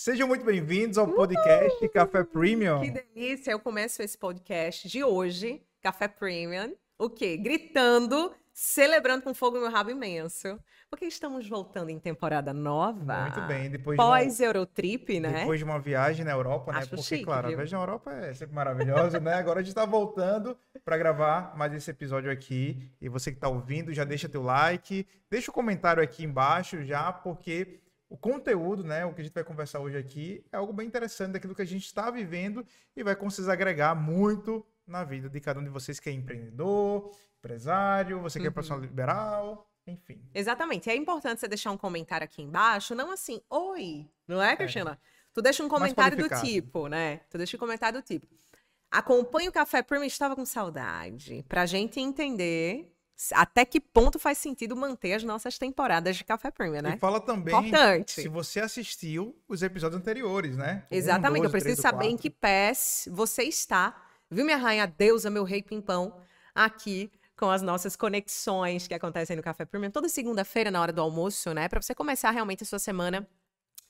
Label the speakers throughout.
Speaker 1: Sejam muito bem-vindos ao podcast uh, Café Premium.
Speaker 2: Que delícia! Eu começo esse podcast de hoje, Café Premium, o quê? Gritando, celebrando com fogo no meu rabo imenso. Porque estamos voltando em temporada nova.
Speaker 1: Muito bem, depois
Speaker 2: Pós-Eurotrip,
Speaker 1: de
Speaker 2: né?
Speaker 1: Depois de uma viagem na Europa, né?
Speaker 2: Acho
Speaker 1: Porque,
Speaker 2: chique,
Speaker 1: claro,
Speaker 2: viu?
Speaker 1: a viagem na Europa é sempre maravilhosa, né? Agora a gente está voltando para gravar mais esse episódio aqui. E você que está ouvindo, já deixa teu like, deixa o comentário aqui embaixo já, porque o conteúdo, né, o que a gente vai conversar hoje aqui, é algo bem interessante daquilo que a gente está vivendo e vai conseguir agregar muito na vida de cada um de vocês que é empreendedor, empresário, você que é
Speaker 2: Uhum.
Speaker 1: profissional liberal, enfim.
Speaker 2: Exatamente. É importante você deixar um comentário aqui embaixo, não assim, oi, não é, Cristina? Tu deixa um comentário do tipo, né? Tu deixa um comentário do tipo. Acompanhe o Café Premium, estava com saudade. Pra gente entender até que ponto faz sentido manter as nossas temporadas de Café Premium, né?
Speaker 1: E fala também
Speaker 2: Importante.
Speaker 1: se você assistiu os episódios anteriores, né? Um,
Speaker 2: Exatamente,
Speaker 1: dois,
Speaker 2: eu preciso
Speaker 1: três,
Speaker 2: saber em
Speaker 1: quatro.
Speaker 2: que pés você está. Viu, minha rainha deusa, meu rei pimpão, aqui com as nossas conexões que acontecem no Café Premium toda segunda-feira na hora do almoço, né? Para você começar realmente a sua semana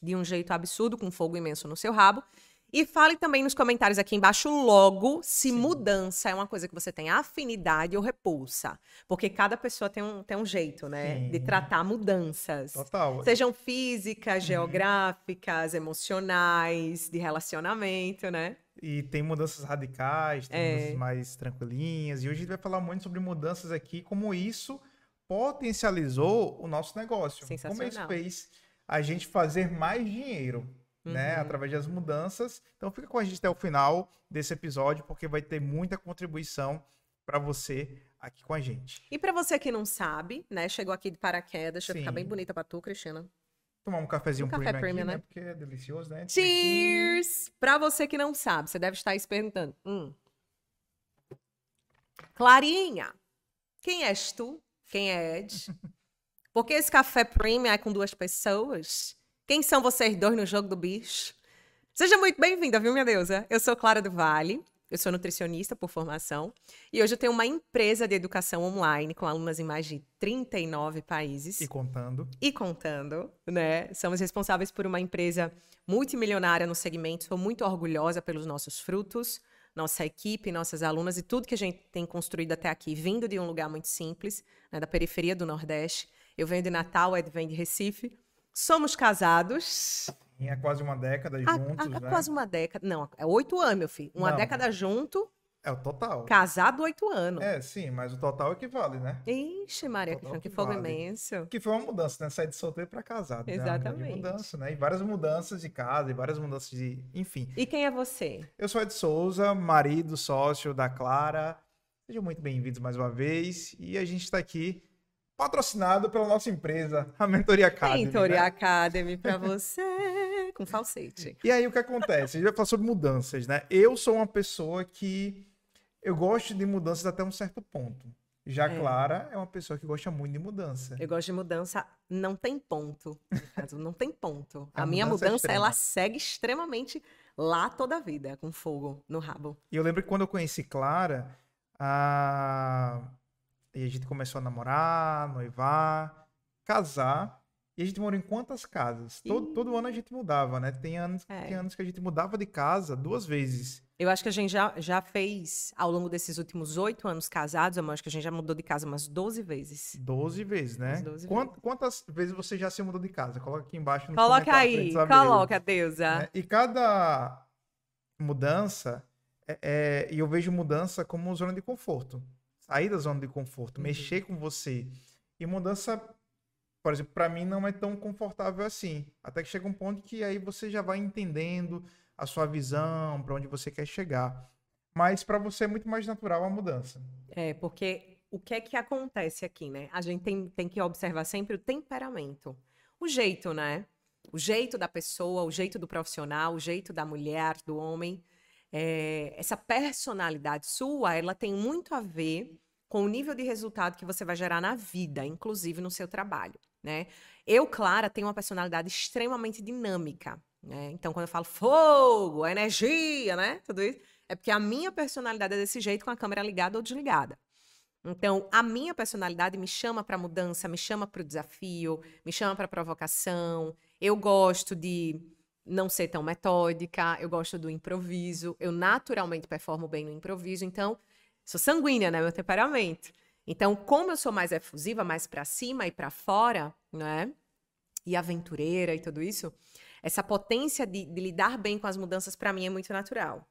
Speaker 2: de um jeito absurdo, com fogo imenso no seu rabo. E fale também nos comentários aqui embaixo logo se
Speaker 1: Sim.
Speaker 2: mudança é uma coisa que você tem afinidade ou repulsa. Porque cada pessoa tem um, tem um jeito, né? De
Speaker 1: Sim.
Speaker 2: tratar mudanças.
Speaker 1: Total.
Speaker 2: Sejam físicas, geográficas, emocionais, de relacionamento, né?
Speaker 1: E tem mudanças radicais, tem
Speaker 2: É.
Speaker 1: mudanças mais tranquilinhas. E hoje a gente vai falar muito sobre mudanças aqui, como isso potencializou o nosso negócio. Como isso fez a gente fazer mais dinheiro, né?
Speaker 2: Uhum.
Speaker 1: Através das mudanças. Então fica com a gente até o final desse episódio, porque vai ter muita contribuição para você aqui com a gente.
Speaker 2: E pra você que não sabe, né? Chegou aqui de paraquedas, deixa eu ficar bem bonita pra tu, Cristina.
Speaker 1: Tomar um cafezinho
Speaker 2: Um café
Speaker 1: premium, aqui, né?
Speaker 2: né?
Speaker 1: Porque é delicioso, né?
Speaker 2: Cheers! Pra você que não sabe, você deve estar aí se perguntando. Hum. Clarinha, quem és tu? Quem é Ed? Por que esse café premium é com duas pessoas? Quem são vocês dois no jogo do bicho? Seja muito bem-vinda, viu, minha deusa? Eu sou Clara do Vale, eu sou nutricionista por formação e hoje eu tenho uma empresa de educação online com alunas em mais de 39 países
Speaker 1: E contando.
Speaker 2: e contando, né? Somos responsáveis por uma empresa multimilionária no segmento. Sou muito orgulhosa pelos nossos frutos, nossa equipe, nossas alunas e tudo que a gente tem construído até aqui, vindo de um lugar muito simples, né, da periferia do Nordeste. Eu venho de Natal, Ed vem de Recife. Somos casados
Speaker 1: Em há quase uma década
Speaker 2: há,
Speaker 1: juntos,
Speaker 2: há
Speaker 1: né?
Speaker 2: quase uma década. Não, é oito anos, meu filho. Uma
Speaker 1: Não.
Speaker 2: década junto,
Speaker 1: É o total.
Speaker 2: casado oito anos.
Speaker 1: É, sim, mas o total equivale, né?
Speaker 2: Ixi, Maria Cristina, que
Speaker 1: que
Speaker 2: fogo imenso.
Speaker 1: Que foi uma mudança, né? Sair de solteiro para casado. né? Grande
Speaker 2: Exatamente.
Speaker 1: mudança, né? E várias mudanças de casa, e várias mudanças de. Enfim.
Speaker 2: E quem é você?
Speaker 1: Eu sou Ed Souza, marido, sócio da Clara. Sejam muito bem-vindos mais uma vez. E a gente está aqui patrocinado pela nossa empresa, a Mentoria Academy.
Speaker 2: Mentoria
Speaker 1: né?
Speaker 2: Academy pra você, com falsete.
Speaker 1: E aí o que acontece? A gente vai falar sobre mudanças, né? Eu sou uma pessoa que eu gosto de mudanças até um certo ponto. Já
Speaker 2: É.
Speaker 1: Clara é uma pessoa que gosta muito de mudança.
Speaker 2: Eu gosto de mudança, não tem ponto. No caso, não tem ponto.
Speaker 1: A
Speaker 2: A, minha
Speaker 1: mudança é
Speaker 2: mudança, ela segue extremamente lá toda a vida, com fogo no rabo.
Speaker 1: E eu lembro que quando eu conheci Clara, a... e a gente começou a namorar, noivar, casar. E a gente morou em quantas casas? Todo, todo ano a gente mudava, né? Tem anos,
Speaker 2: É.
Speaker 1: tem anos que a gente mudava de casa duas vezes.
Speaker 2: Eu acho que a gente já, já fez, ao longo desses últimos oito anos casados, amor, acho que a gente já mudou de casa umas 12 vezes.
Speaker 1: Doze vezes, né?
Speaker 2: Umas 12
Speaker 1: Quant- Quantas vezes você já se mudou de casa? Coloca aqui embaixo no
Speaker 2: Coloca aí, coloca, deusa.
Speaker 1: né? E cada mudança, é, é- e eu vejo mudança como zona de conforto. Sair da zona de conforto,
Speaker 2: Uhum.
Speaker 1: mexer com você. E mudança, por exemplo, para mim não é tão confortável assim. Até que chega um ponto que aí você já vai entendendo a sua visão, para onde você quer chegar. Mas para você é muito mais natural a mudança.
Speaker 2: É, porque o que é que acontece aqui, né? A gente tem, tem que observar sempre o temperamento. O jeito, né? O jeito da pessoa, o jeito do profissional, o jeito da mulher, do homem. É, essa personalidade sua, ela tem muito a ver com o nível de resultado que você vai gerar na vida, inclusive no seu trabalho, né? Eu, Clara, tenho uma personalidade extremamente dinâmica, né? Então, quando eu falo fogo, energia, né? Tudo isso, é porque a minha personalidade é desse jeito, com a câmera ligada ou desligada. Então, a minha personalidade me chama para mudança, me chama para o desafio, me chama para provocação. Eu gosto de não ser tão metódica, eu gosto do improviso, eu naturalmente performo bem no improviso, então sou sanguínea, né, meu temperamento. Então, como eu sou mais efusiva, mais para cima e para fora, né? E aventureira e tudo isso, essa potência de, de lidar bem com as mudanças para mim é muito natural.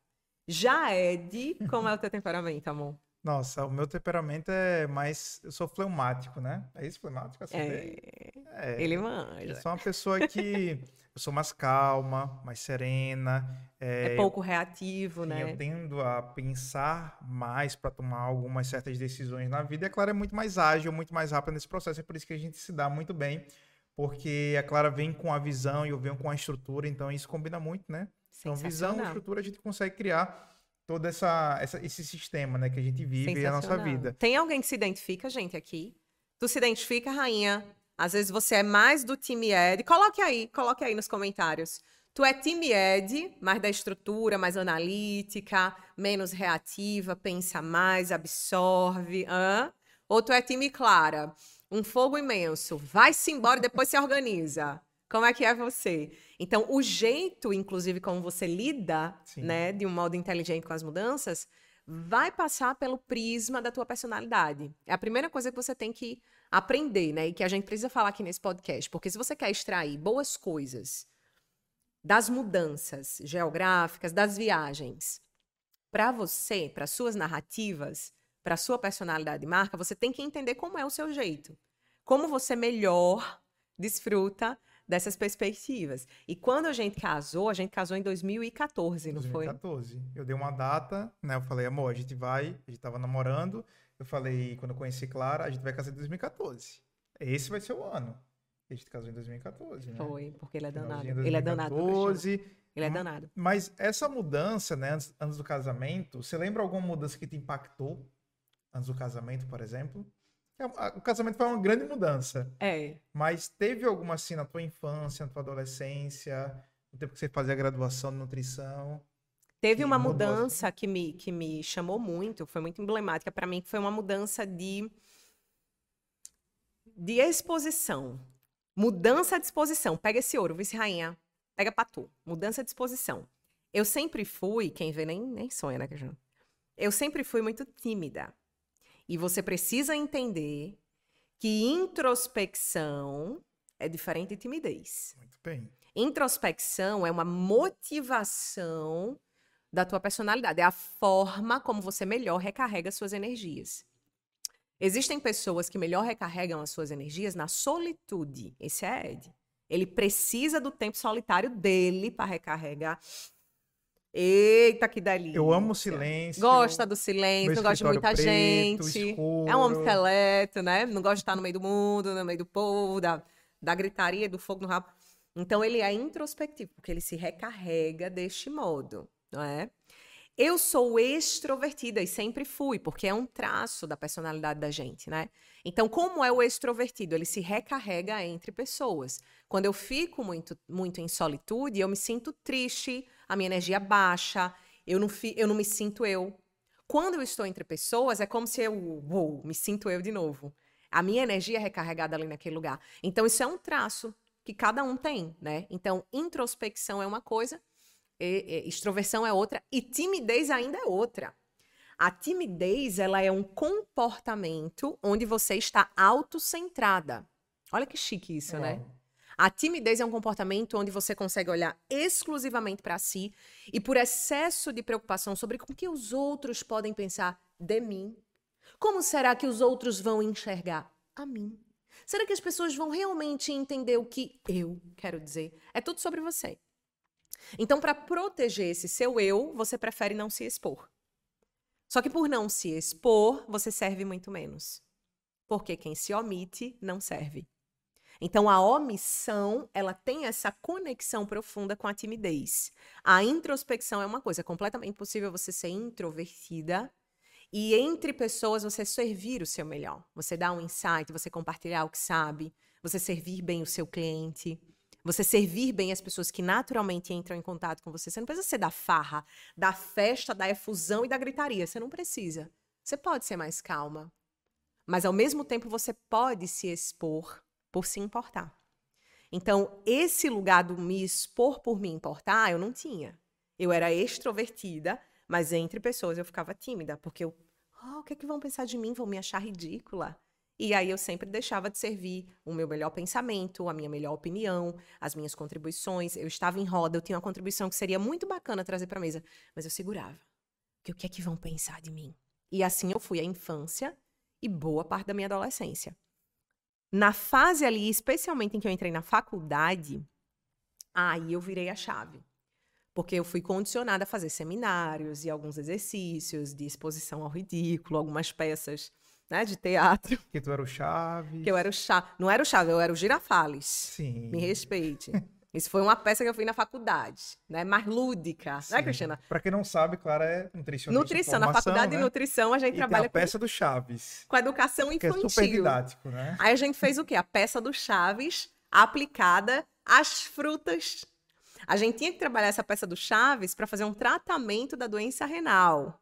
Speaker 2: Já Ed, como é o teu temperamento, amor?
Speaker 1: Nossa, o meu temperamento é mais. Eu sou fleumático, né? É isso, fleumático? Assim,
Speaker 2: é... é... Ele manja.
Speaker 1: Eu sou uma pessoa que. eu sou mais calma, mais serena.
Speaker 2: É, é pouco reativo, né?
Speaker 1: Eu tendo a pensar mais para tomar algumas certas decisões na vida. E a Clara é muito mais ágil, muito mais rápida nesse processo. É por isso que a gente se dá muito bem. Porque a Clara vem com a visão e eu venho com a estrutura, então isso combina muito, né? Então, visão e estrutura a gente consegue criar todo essa, essa, esse sistema né, que a gente vive a nossa vida.
Speaker 2: Tem alguém que se identifica, gente, aqui? Tu se identifica, rainha? Às vezes você é mais do time Ed. Coloque aí, coloque aí nos comentários. Tu é time Ed, mais da estrutura, mais analítica, menos reativa, pensa mais, absorve. Hã? Ou tu é time Clara, um fogo imenso, vai-se embora e depois se organiza. Como é que é você? Então, o jeito, inclusive, como você lida, Sim. né, de um modo inteligente com as mudanças, vai passar pelo prisma da tua personalidade. É a primeira coisa que você tem que aprender, né, e que a gente precisa falar aqui nesse podcast, porque se você quer extrair boas coisas das mudanças geográficas, das viagens, para você, para suas narrativas, para sua personalidade de marca, você tem que entender como é o seu jeito. Como você melhor desfruta dessas perspectivas. E quando a gente casou, a gente casou em 2014, não
Speaker 1: 2014. foi? 2014. Eu dei uma data, né? Eu falei, amor, a gente vai, a gente tava namorando. Eu falei, quando eu conheci Clara, a gente vai casar em 2014. Esse vai ser o ano. A gente casou em 2014, né?
Speaker 2: Foi, porque ele é danado. 2014, ele é danado. Ele é danado.
Speaker 1: Mas essa mudança, né, antes, antes do casamento, você lembra alguma mudança que te impactou antes do casamento, por exemplo? É o casamento foi uma grande mudança.
Speaker 2: É.
Speaker 1: Mas teve alguma assim na tua infância, na tua adolescência, no tempo que você fazia a graduação de nutrição?
Speaker 2: Teve uma mudança que me, que me chamou muito, foi muito emblemática para mim, que foi uma mudança de de exposição. Mudança de exposição. Pega esse ouro, vice-rainha. Pega pra tu. Mudança de exposição. Eu sempre fui, quem vê nem, nem sonha, né, Cajun? Eu sempre fui muito tímida. E você precisa entender que introspecção é diferente de timidez.
Speaker 1: Muito bem.
Speaker 2: Introspecção é uma motivação da tua personalidade, é a forma como você melhor recarrega suas energias. Existem pessoas que melhor recarregam as suas energias na solitude. Esse é Ed. Ele precisa do tempo solitário dele para recarregar Eita, que delícia.
Speaker 1: Eu amo o silêncio.
Speaker 2: Gosta do silêncio, não gosta de muita preto, gente.
Speaker 1: Escuro.
Speaker 2: É um homem seleto, né? Não gosta de estar no meio do mundo, no meio do povo, da, da gritaria, do fogo no rabo. Então, ele é introspectivo, porque ele se recarrega deste modo, não é? Eu sou extrovertida e sempre fui, porque é um traço da personalidade da gente, né? Então, como é o extrovertido? Ele se recarrega entre pessoas. Quando eu fico muito, muito em solitude, eu me sinto triste, a minha energia baixa, eu não, fi, eu não me sinto eu. Quando eu estou entre pessoas, é como se eu, uou, me sinto eu de novo. A minha energia é recarregada ali naquele lugar. Então, isso é um traço que cada um tem, né? Então, introspecção é uma coisa, e, e, extroversão é outra e timidez ainda é outra. A timidez, ela é um comportamento onde você está autocentrada. Olha que chique isso, né? A timidez é um comportamento onde você consegue olhar exclusivamente para si e por excesso de preocupação sobre o que os outros podem pensar de mim. Como será que os outros vão enxergar a mim? Será que as pessoas vão realmente entender o que eu quero dizer? É tudo sobre você. Então, para proteger esse seu eu, você prefere não se expor. Só que por não se expor, você serve muito menos. Porque quem se omite não serve. Então a omissão, ela tem essa conexão profunda com a timidez. A introspecção é uma coisa, é completamente possível você ser introvertida e entre pessoas você servir o seu melhor. Você dar um insight, você compartilhar o que sabe, você servir bem o seu cliente. Você servir bem as pessoas que naturalmente entram em contato com você. Você não precisa ser da farra, da festa, da efusão e da gritaria. Você não precisa. Você pode ser mais calma. Mas ao mesmo tempo você pode se expor por se importar. Então, esse lugar do me expor por me importar, eu não tinha. Eu era extrovertida, mas entre pessoas eu ficava tímida, porque eu, oh, o que é que vão pensar de mim? Vão me achar ridícula. E aí eu sempre deixava de servir o meu melhor pensamento, a minha melhor opinião, as minhas contribuições. Eu estava em roda, eu tinha uma contribuição que seria muito bacana trazer para mesa, mas eu segurava. Porque o que é que vão pensar de mim? E assim eu fui a infância e boa parte da minha adolescência. Na fase ali, especialmente em que eu entrei na faculdade, aí eu virei a chave. Porque eu fui condicionada a fazer seminários e alguns exercícios de exposição ao ridículo, algumas peças né, de teatro.
Speaker 1: Que tu era o Chaves.
Speaker 2: Que eu era o Chaves. Não era o Chaves, eu era o Girafales.
Speaker 1: Sim.
Speaker 2: Me respeite. Isso foi uma peça que eu fui na faculdade, né? Mais lúdica, né, Sim. né, Cristina?
Speaker 1: Para quem não sabe, Clara é nutricionista.
Speaker 2: Nutrição, na faculdade né? de nutrição a gente
Speaker 1: e
Speaker 2: trabalha
Speaker 1: tem a peça com... do Chaves.
Speaker 2: Com a educação infantil.
Speaker 1: Que é super didático, né?
Speaker 2: Aí a gente fez o quê? A peça do Chaves aplicada às frutas. A gente tinha que trabalhar essa peça do Chaves para fazer um tratamento da doença renal.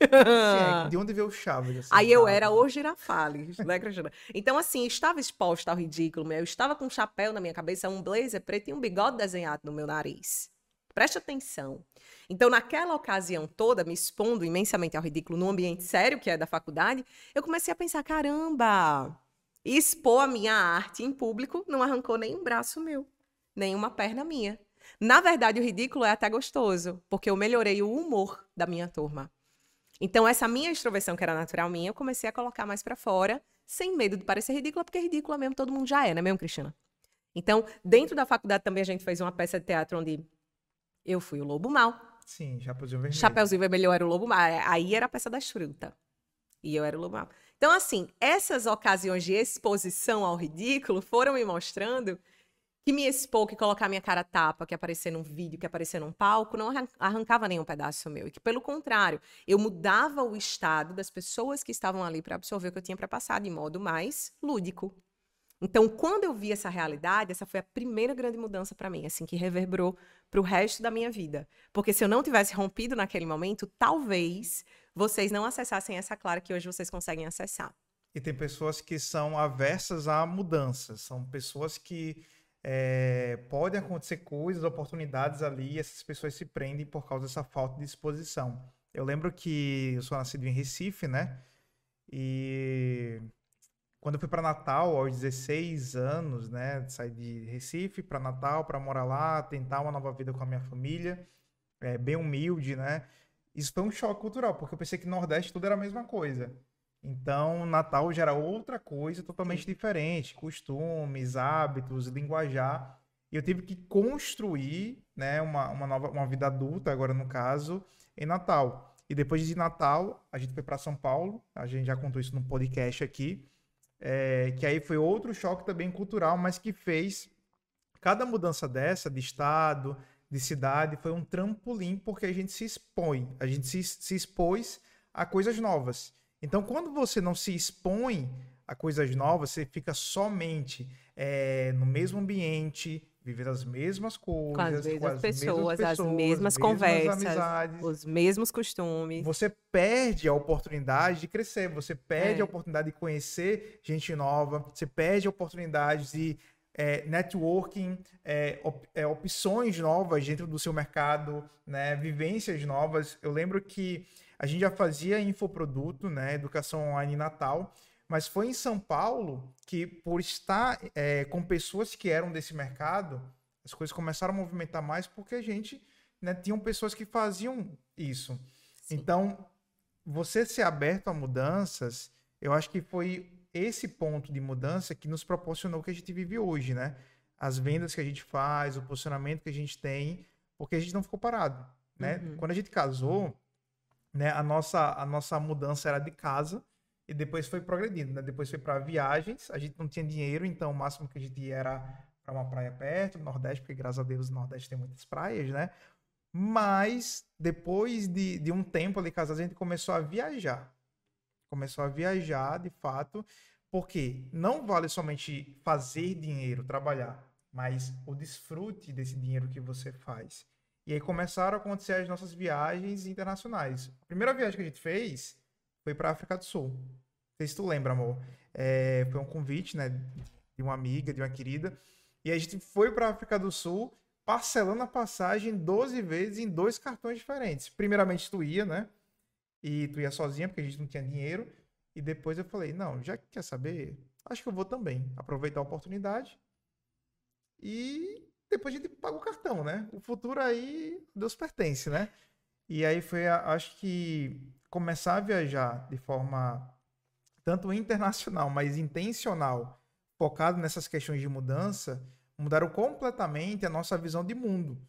Speaker 1: Sim, de onde veio o Chaves?
Speaker 2: Assim, Aí eu era o girafales, né, Cristina? Então, assim, estava exposta ao ridículo, eu estava com um chapéu na minha cabeça, um blazer preto e um bigode desenhado no meu nariz. Preste atenção. Então, naquela ocasião toda, me expondo imensamente ao ridículo num ambiente sério, que é da faculdade, eu comecei a pensar: caramba, expor a minha arte em público não arrancou nem um braço meu, nem uma perna minha. Na verdade, o ridículo é até gostoso, porque eu melhorei o humor da minha turma. Então, essa minha extroversão, que era natural minha, eu comecei a colocar mais para fora, sem medo de parecer ridícula, porque ridícula mesmo todo mundo já é, né mesmo, Cristina? Então, dentro da faculdade também a gente fez uma peça de teatro onde eu fui o lobo mal.
Speaker 1: Sim, Chapeuzinho Vermelho.
Speaker 2: Chapeuzinho Vermelho eu era o lobo mal. Aí era a peça das frutas. E eu era o lobo mal. Então, assim, essas ocasiões de exposição ao ridículo foram me mostrando que me expor, que colocar minha cara tapa, que aparecer num vídeo, que aparecer num palco, não arrancava nenhum pedaço meu. E que, pelo contrário, eu mudava o estado das pessoas que estavam ali para absorver o que eu tinha para passar de modo mais lúdico. Então, quando eu vi essa realidade, essa foi a primeira grande mudança para mim, assim, que reverberou para o resto da minha vida. Porque se eu não tivesse rompido naquele momento, talvez vocês não acessassem essa Clara que hoje vocês conseguem acessar.
Speaker 1: E tem pessoas que são aversas a mudanças, são pessoas que é, podem acontecer coisas, oportunidades ali, e essas pessoas se prendem por causa dessa falta de exposição. Eu lembro que eu sou nascido em Recife, né? E quando eu fui para Natal, aos 16 anos, né? Saí de Recife para Natal para morar lá, tentar uma nova vida com a minha família, é, bem humilde, né? Isso foi um choque cultural, porque eu pensei que no Nordeste tudo era a mesma coisa. Então, Natal já era outra coisa totalmente diferente, costumes, hábitos, linguajar. E eu tive que construir, né, uma, uma nova uma vida adulta agora no caso, em Natal. E depois de Natal, a gente foi para São Paulo, a gente já contou isso no podcast aqui, é, que aí foi outro choque também cultural, mas que fez cada mudança dessa, de estado, de cidade, foi um trampolim, porque a gente se expõe, a gente se, se expôs a coisas novas. Então, quando você não se expõe a coisas novas, você fica somente é, no mesmo ambiente, vivendo as mesmas coisas,
Speaker 2: com as mesmas, com as pessoas, mesmas pessoas, as mesmas conversas, amizades. os mesmos costumes.
Speaker 1: Você perde a oportunidade de crescer, você perde é. a oportunidade de conhecer gente nova, você perde a oportunidade de é, networking, é, op, é, opções novas dentro do seu mercado, né, vivências novas. Eu lembro que a gente já fazia infoproduto, né, educação online Natal, mas foi em São Paulo que, por estar é, com pessoas que eram desse mercado, as coisas começaram a movimentar mais porque a gente né, tinham pessoas que faziam isso. Sim. Então, você ser aberto a mudanças, eu acho que foi esse ponto de mudança que nos proporcionou o que a gente vive hoje, né? As vendas que a gente faz, o posicionamento que a gente tem, porque a gente não ficou parado, né? Uhum. Quando a gente casou, né, a nossa, a nossa mudança era de casa e depois foi progredindo, né? Depois foi para viagens, a gente não tinha dinheiro, então o máximo que a gente ia era para uma praia perto, no Nordeste, porque graças a Deus no Nordeste tem muitas praias, né? Mas depois de, de um tempo ali casados, a gente começou a viajar. Começou a viajar, de fato, porque não vale somente fazer dinheiro, trabalhar, mas o desfrute desse dinheiro que você faz. E aí começaram a acontecer as nossas viagens internacionais. A primeira viagem que a gente fez foi para África do Sul. Não sei se tu lembra, amor. É, foi um convite, né, de uma amiga, de uma querida. E a gente foi para África do Sul parcelando a passagem 12 vezes em dois cartões diferentes. Primeiramente tu ia, né? E tu ia sozinha, porque a gente não tinha dinheiro. E depois eu falei, não, já que quer saber, acho que eu vou também. Aproveitar a oportunidade. E depois a gente paga o cartão, né? O futuro aí, Deus pertence, né? E aí foi, acho que, começar a viajar de forma tanto internacional, mas intencional, focado nessas questões de mudança, mudaram completamente a nossa visão de mundo.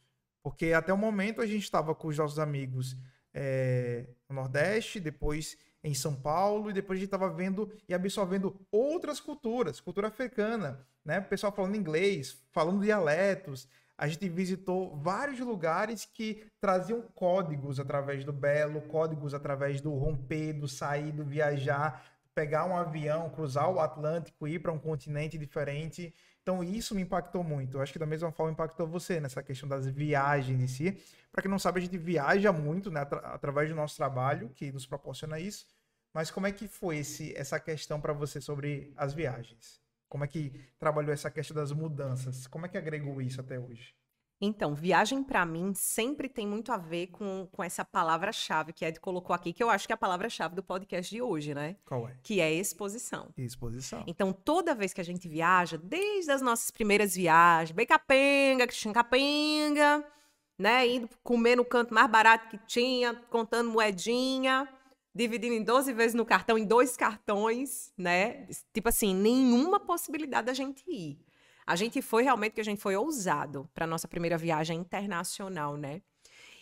Speaker 1: Porque até o momento a gente estava com os nossos amigos é, no Nordeste, depois em São Paulo, e depois a gente estava vendo e absorvendo outras culturas, cultura africana, né? O pessoal falando inglês, falando dialetos. A gente visitou vários lugares que traziam códigos através do belo, códigos através do romper, do sair, do viajar, pegar um avião, cruzar o Atlântico, ir para um continente diferente. Então isso me impactou muito. Eu acho que da mesma forma impactou você nessa questão das viagens em si. Para quem não sabe, a gente viaja muito né, através do nosso trabalho, que nos proporciona isso. Mas como é que foi esse, essa questão para você sobre as viagens? Como é que trabalhou essa questão das mudanças? Como é que agregou isso até hoje?
Speaker 2: Então, viagem para mim sempre tem muito a ver com, com essa palavra-chave que Ed colocou aqui, que eu acho que é a palavra-chave do podcast de hoje, né?
Speaker 1: Qual é?
Speaker 2: Que é exposição.
Speaker 1: Exposição.
Speaker 2: Então, toda vez que a gente viaja, desde as nossas primeiras viagens, bem capenga, capenga, né? Indo comer no canto mais barato que tinha, contando moedinha, dividindo em 12 vezes no cartão, em dois cartões, né? Tipo assim, nenhuma possibilidade da gente ir. A gente foi realmente que a gente foi ousado para nossa primeira viagem internacional, né?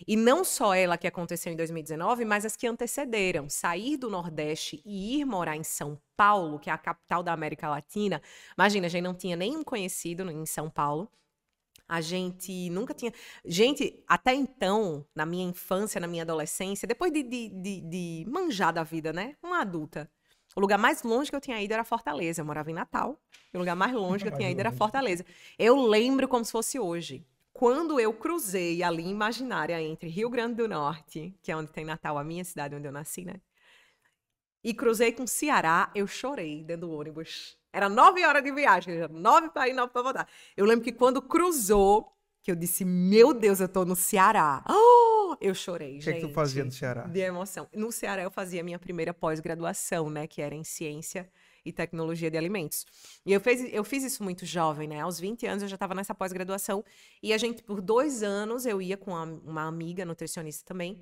Speaker 2: E não só ela que aconteceu em 2019, mas as que antecederam. Sair do Nordeste e ir morar em São Paulo, que é a capital da América Latina. Imagina, a gente não tinha nenhum conhecido em São Paulo. A gente nunca tinha. Gente, até então, na minha infância, na minha adolescência, depois de, de, de, de manjar da vida, né? Uma adulta. O lugar mais longe que eu tinha ido era Fortaleza. Eu morava em Natal. E o lugar mais longe que eu tinha ido era Fortaleza. Eu lembro como se fosse hoje. Quando eu cruzei a linha imaginária entre Rio Grande do Norte, que é onde tem Natal, a minha cidade onde eu nasci, né? E cruzei com Ceará, eu chorei dentro do ônibus. Era nove horas de viagem, nove para ir, nove para voltar. Eu lembro que quando cruzou, que eu disse, meu Deus, eu tô no Ceará. Oh, eu chorei, gente.
Speaker 1: O que, é que tu fazia no Ceará?
Speaker 2: De emoção. No Ceará eu fazia minha primeira pós-graduação, né, que era em ciência e tecnologia de alimentos. E eu, fez, eu fiz isso muito jovem, né? Aos 20 anos eu já estava nessa pós-graduação. E a gente, por dois anos, eu ia com uma, uma amiga nutricionista também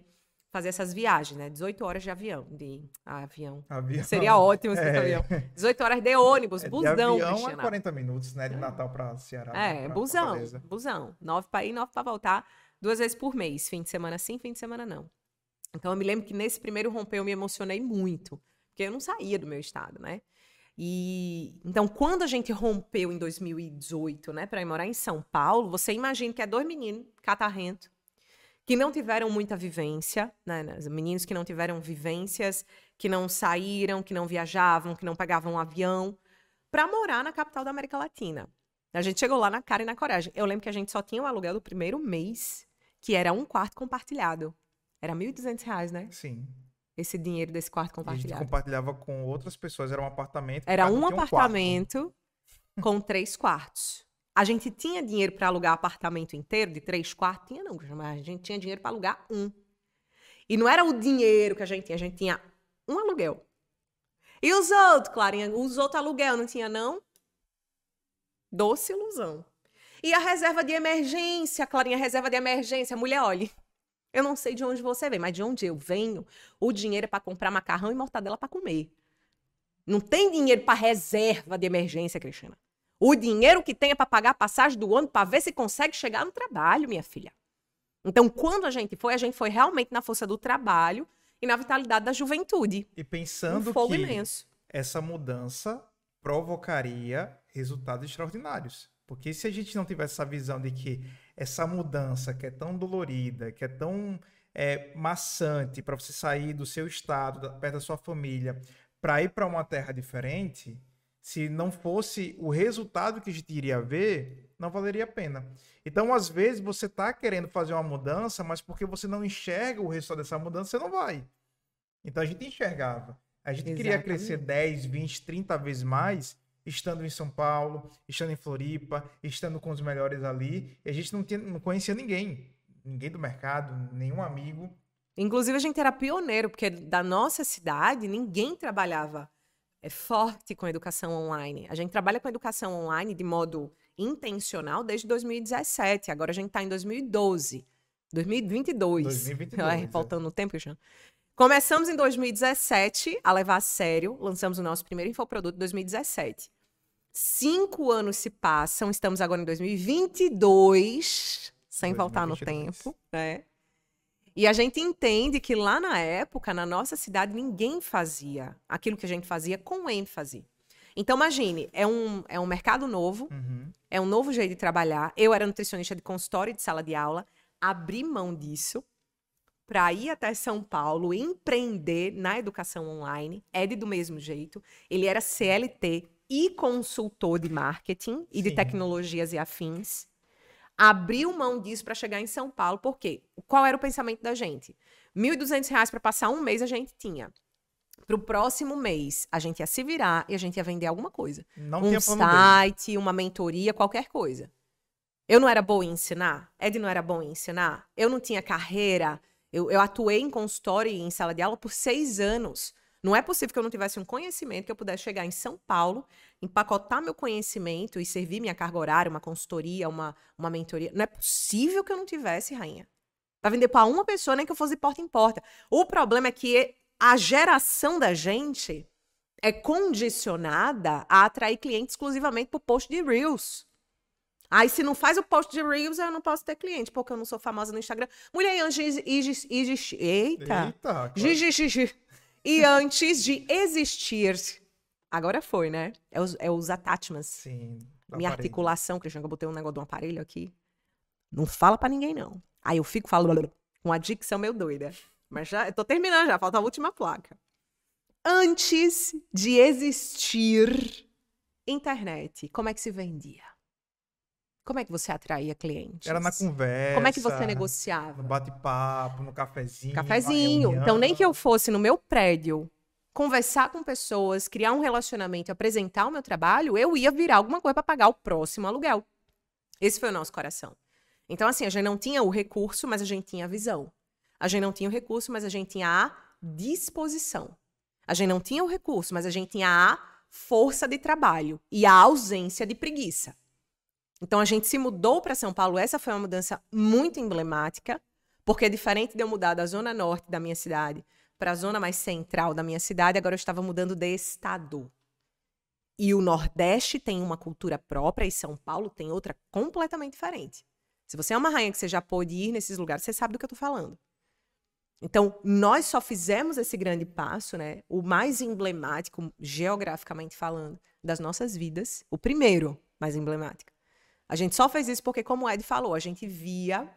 Speaker 2: fazer essas viagens, né? 18 horas de avião. De ah, avião.
Speaker 1: avião.
Speaker 2: Seria ótimo esse é. avião. 18 horas de ônibus, é, busão. De
Speaker 1: avião Cristina. é 40 minutos, né? De Natal para Ceará.
Speaker 2: É, pra busão. Fortaleza. Busão. Nove para ir, nove para voltar. Duas vezes por mês. Fim de semana sim, fim de semana não. Então eu me lembro que nesse primeiro romper eu me emocionei muito. Porque eu não saía do meu estado, né? E então, quando a gente rompeu em 2018, né, para ir morar em São Paulo, você imagina que é dois meninos catarrento que não tiveram muita vivência, né, né, meninos que não tiveram vivências, que não saíram, que não viajavam, que não pegavam um avião, para morar na capital da América Latina. A gente chegou lá na cara e na coragem. Eu lembro que a gente só tinha o aluguel do primeiro mês, que era um quarto compartilhado. Era R$ 1.200, né?
Speaker 1: Sim.
Speaker 2: Esse dinheiro desse quarto compartilhado.
Speaker 1: a gente compartilhava com outras pessoas, era um apartamento.
Speaker 2: Era um apartamento um com três quartos. A gente tinha dinheiro para alugar apartamento inteiro de três quartos? Tinha não, mas a gente tinha dinheiro para alugar um. E não era o dinheiro que a gente tinha, a gente tinha um aluguel. E os outros, Clarinha, os outros aluguel não tinha não? Doce ilusão. E a reserva de emergência, Clarinha, reserva de emergência. Mulher, olhe, eu não sei de onde você vem, mas de onde eu venho, o dinheiro é para comprar macarrão e mortadela para comer. Não tem dinheiro para reserva de emergência, Cristina. O dinheiro que tem é para pagar a passagem do ano para ver se consegue chegar no trabalho, minha filha. Então, quando a gente foi, a gente foi realmente na força do trabalho e na vitalidade da juventude.
Speaker 1: E pensando um que imenso. essa mudança provocaria resultados extraordinários. Porque se a gente não tivesse essa visão de que essa mudança que é tão dolorida, que é tão é, maçante para você sair do seu estado, perto da sua família, para ir para uma terra diferente, se não fosse o resultado que a gente iria ver, não valeria a pena. Então, às vezes, você está querendo fazer uma mudança, mas porque você não enxerga o resultado dessa mudança, você não vai. Então, a gente enxergava. A gente Exatamente. queria crescer 10, 20, 30 vezes mais, estando em São Paulo, estando em Floripa, estando com os melhores ali, e a gente não, tinha, não conhecia ninguém, ninguém do mercado, nenhum amigo.
Speaker 2: Inclusive, a gente era pioneiro, porque da nossa cidade, ninguém trabalhava é, forte com educação online. A gente trabalha com educação online de modo intencional desde 2017. Agora a gente está em 2012. 2022.
Speaker 1: 2022
Speaker 2: Ai, faltando no tempo, Cristiano. Começamos em 2017 a levar a sério, lançamos o nosso primeiro infoproduto em 2017. Cinco anos se passam, estamos agora em 2022, sem
Speaker 1: 2022.
Speaker 2: voltar no tempo, né? E a gente entende que lá na época, na nossa cidade, ninguém fazia aquilo que a gente fazia com ênfase. Então, imagine, é um, é um mercado novo,
Speaker 1: Uhum.
Speaker 2: é um novo jeito de trabalhar. Eu era nutricionista de consultório e de sala de aula, abri mão disso para ir até São Paulo empreender na educação online. Ed do mesmo jeito. Ele era CLT e consultor de marketing e de
Speaker 1: Sim.
Speaker 2: tecnologias e afins. Abriu mão disso para chegar em São Paulo, por quê? Qual era o pensamento da gente? 1.200 reais para passar um mês a gente tinha. Para o próximo mês, a gente ia se virar e a gente ia vender alguma coisa
Speaker 1: Não
Speaker 2: um site, uma mentoria, qualquer coisa. Eu não era boa em ensinar? Ed não era bom em ensinar? Eu não tinha carreira? Eu, eu atuei em consultório e em sala de aula por seis anos. Não é possível que eu não tivesse um conhecimento que eu pudesse chegar em São Paulo, empacotar meu conhecimento e servir minha carga horária, uma consultoria, uma, uma mentoria. Não é possível que eu não tivesse, rainha. Para vender para uma pessoa, nem que eu fosse de porta em porta. O problema é que a geração da gente é condicionada a atrair clientes exclusivamente por post de Reels. Aí, se não faz o post de Reels, eu não posso ter cliente, porque eu não sou famosa no Instagram. Mulher, e antes, Igis, Igis, eita,
Speaker 1: Eita.
Speaker 2: Gi, gi, gi. E antes de existir, agora foi, né? É os, é os attachments.
Speaker 1: Sim.
Speaker 2: Minha
Speaker 1: aparelho.
Speaker 2: articulação, Cristiano, que eu botei um negócio de um aparelho aqui. Não fala pra ninguém, não. Aí eu fico falando com a dicção meio doida. Mas já, eu tô terminando já, falta a última placa. Antes de existir internet, como é que se vendia? Como é que você atraía clientes?
Speaker 1: Era na conversa.
Speaker 2: Como é que você
Speaker 1: No
Speaker 2: negociava?
Speaker 1: bate-papo, no cafezinho.
Speaker 2: Cafezinho. Então, nem que eu fosse no meu prédio conversar com pessoas, criar um relacionamento, apresentar o meu trabalho, eu ia virar alguma coisa para pagar o próximo aluguel. Esse foi o nosso coração. Então, assim, a gente não tinha o recurso, mas a gente tinha a visão. A gente não tinha o recurso, mas a gente tinha a disposição. A gente não tinha o recurso, mas a gente tinha a força de trabalho e a ausência de preguiça. Então a gente se mudou para São Paulo. Essa foi uma mudança muito emblemática, porque diferente de eu mudar da zona norte da minha cidade para a zona mais central da minha cidade, agora eu estava mudando de estado. E o Nordeste tem uma cultura própria e São Paulo tem outra completamente diferente. Se você é uma rainha que você já pôde ir nesses lugares, você sabe do que eu estou falando. Então, nós só fizemos esse grande passo, né? O mais emblemático, geograficamente falando, das nossas vidas. O primeiro mais emblemático. A gente só fez isso porque, como o Ed falou, a gente via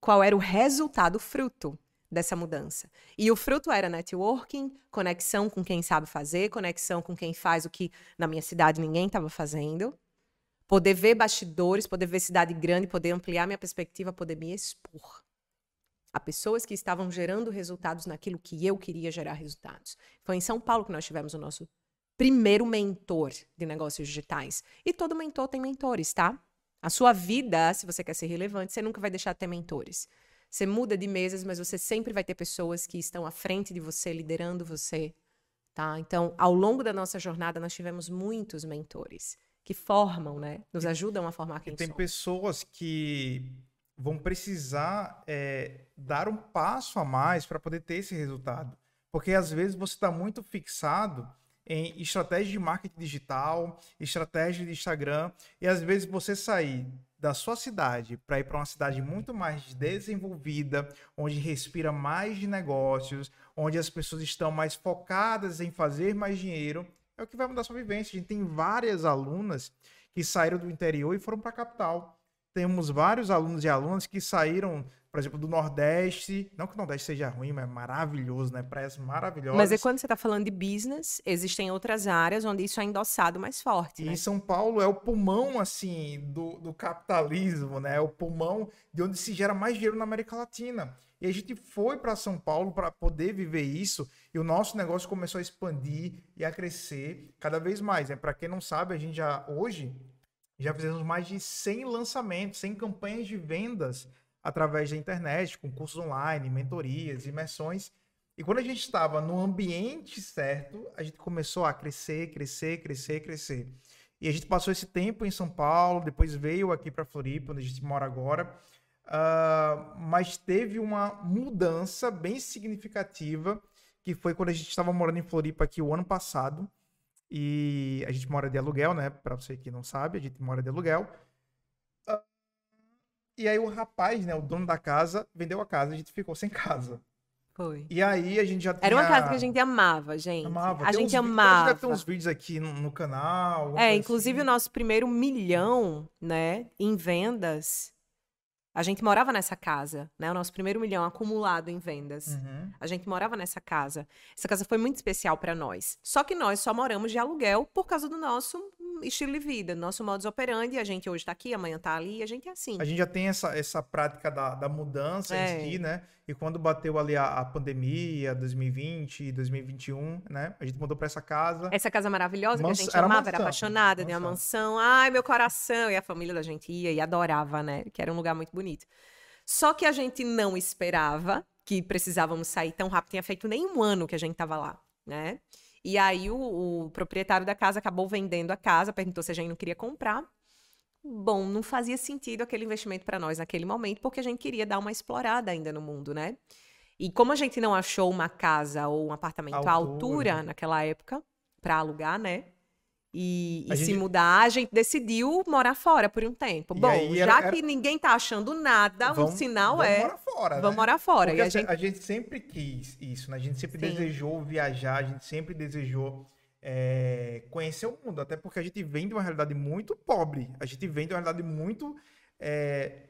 Speaker 2: qual era o resultado, o fruto dessa mudança. E o fruto era networking, conexão com quem sabe fazer, conexão com quem faz o que na minha cidade ninguém estava fazendo. Poder ver bastidores, poder ver cidade grande, poder ampliar minha perspectiva, poder me expor a pessoas que estavam gerando resultados naquilo que eu queria gerar resultados. Foi em São Paulo que nós tivemos o nosso primeiro mentor de negócios digitais. E todo mentor tem mentores, tá? A sua vida, se você quer ser relevante, você nunca vai deixar de ter mentores. Você muda de mesas, mas você sempre vai ter pessoas que estão à frente de você, liderando você, tá? Então, ao longo da nossa jornada, nós tivemos muitos mentores que formam, né? Nos ajudam a formar
Speaker 1: E
Speaker 2: quem
Speaker 1: tem
Speaker 2: somos.
Speaker 1: pessoas que vão precisar é, dar um passo a mais para poder ter esse resultado. Porque às vezes você está muito fixado em estratégia de marketing digital, estratégia de Instagram, e às vezes você sair da sua cidade para ir para uma cidade muito mais desenvolvida, onde respira mais de negócios, onde as pessoas estão mais focadas em fazer mais dinheiro, é o que vai mudar a sua vivência. A gente tem várias alunas que saíram do interior e foram para a capital. Temos vários alunos e alunas que saíram por exemplo, do Nordeste. Não que o Nordeste seja ruim, mas é maravilhoso, né? Praias maravilhosas.
Speaker 2: Mas é quando você está falando de business, existem outras áreas onde isso é endossado mais forte.
Speaker 1: E
Speaker 2: né?
Speaker 1: São Paulo é o pulmão, assim, do, do capitalismo, né? É o pulmão de onde se gera mais dinheiro na América Latina. E a gente foi para São Paulo para poder viver isso e o nosso negócio começou a expandir e a crescer cada vez mais. Né? Para quem não sabe, a gente já hoje já fizemos mais de 100 lançamentos, 100 campanhas de vendas através da internet, com cursos online, mentorias, imersões. E quando a gente estava no ambiente certo, a gente começou a crescer, crescer, crescer, crescer. E a gente passou esse tempo em São Paulo, depois veio aqui para Floripa, onde a gente mora agora. Uh, mas teve uma mudança bem significativa, que foi quando a gente estava morando em Floripa aqui o ano passado. E a gente mora de aluguel, né? Para você que não sabe, a gente mora de aluguel. E aí o rapaz, né, o dono da casa, vendeu a casa, a gente ficou sem casa.
Speaker 2: Foi.
Speaker 1: E aí a gente já tinha...
Speaker 2: Era uma casa que a gente amava, gente.
Speaker 1: Amava.
Speaker 2: A
Speaker 1: Tem
Speaker 2: gente
Speaker 1: uns
Speaker 2: amava.
Speaker 1: Deve ter uns vídeos aqui no, no canal.
Speaker 2: É, inclusive o
Speaker 1: assim.
Speaker 2: nosso primeiro milhão, né, em vendas, a gente morava nessa casa, né? O nosso primeiro milhão acumulado em vendas.
Speaker 1: Uhum.
Speaker 2: A gente morava nessa casa. Essa casa foi muito especial para nós. Só que nós só moramos de aluguel por causa do nosso estilo de vida, nosso modus operandi. A gente hoje tá aqui, amanhã tá ali, a gente é assim.
Speaker 1: A gente já tem essa, essa prática da, da mudança
Speaker 2: É.
Speaker 1: em si, né? E quando bateu ali a, a pandemia, 2020 e 2021, né? A gente mudou para essa casa.
Speaker 2: Essa casa maravilhosa que a
Speaker 1: Mans-
Speaker 2: gente
Speaker 1: era
Speaker 2: amava, era
Speaker 1: mansão,
Speaker 2: apaixonada, né? A
Speaker 1: mansão.
Speaker 2: Ai, meu coração. E a família da gente ia e adorava, né? Que era um lugar muito bonito. Só que a gente não esperava que precisávamos sair tão rápido. Tinha feito nem um ano que a gente tava lá, né? E aí o, o proprietário da casa acabou vendendo a casa, perguntou se a gente não queria comprar. Bom, não fazia sentido aquele investimento para nós naquele momento, porque a gente queria dar uma explorada ainda no mundo, né? E como a gente não achou uma casa ou um apartamento à
Speaker 1: Altura.
Speaker 2: altura naquela época para alugar, né? E, e se
Speaker 1: gente-
Speaker 2: mudar, a gente decidiu morar fora por um tempo.
Speaker 1: E
Speaker 2: Bom, já
Speaker 1: era- era-
Speaker 2: que ninguém tá achando nada,
Speaker 1: Vamos-
Speaker 2: um sinal
Speaker 1: vamos
Speaker 2: é
Speaker 1: morar fora,
Speaker 2: vamos
Speaker 1: né?
Speaker 2: morar fora.
Speaker 1: Porque
Speaker 2: e a
Speaker 1: assim,
Speaker 2: gente
Speaker 1: a gente sempre quis isso, né? A gente sempre
Speaker 2: Sim.
Speaker 1: desejou viajar, a gente sempre desejou é, conhecer o mundo, até porque a gente vem de uma realidade muito pobre, a gente vem de uma realidade muito é,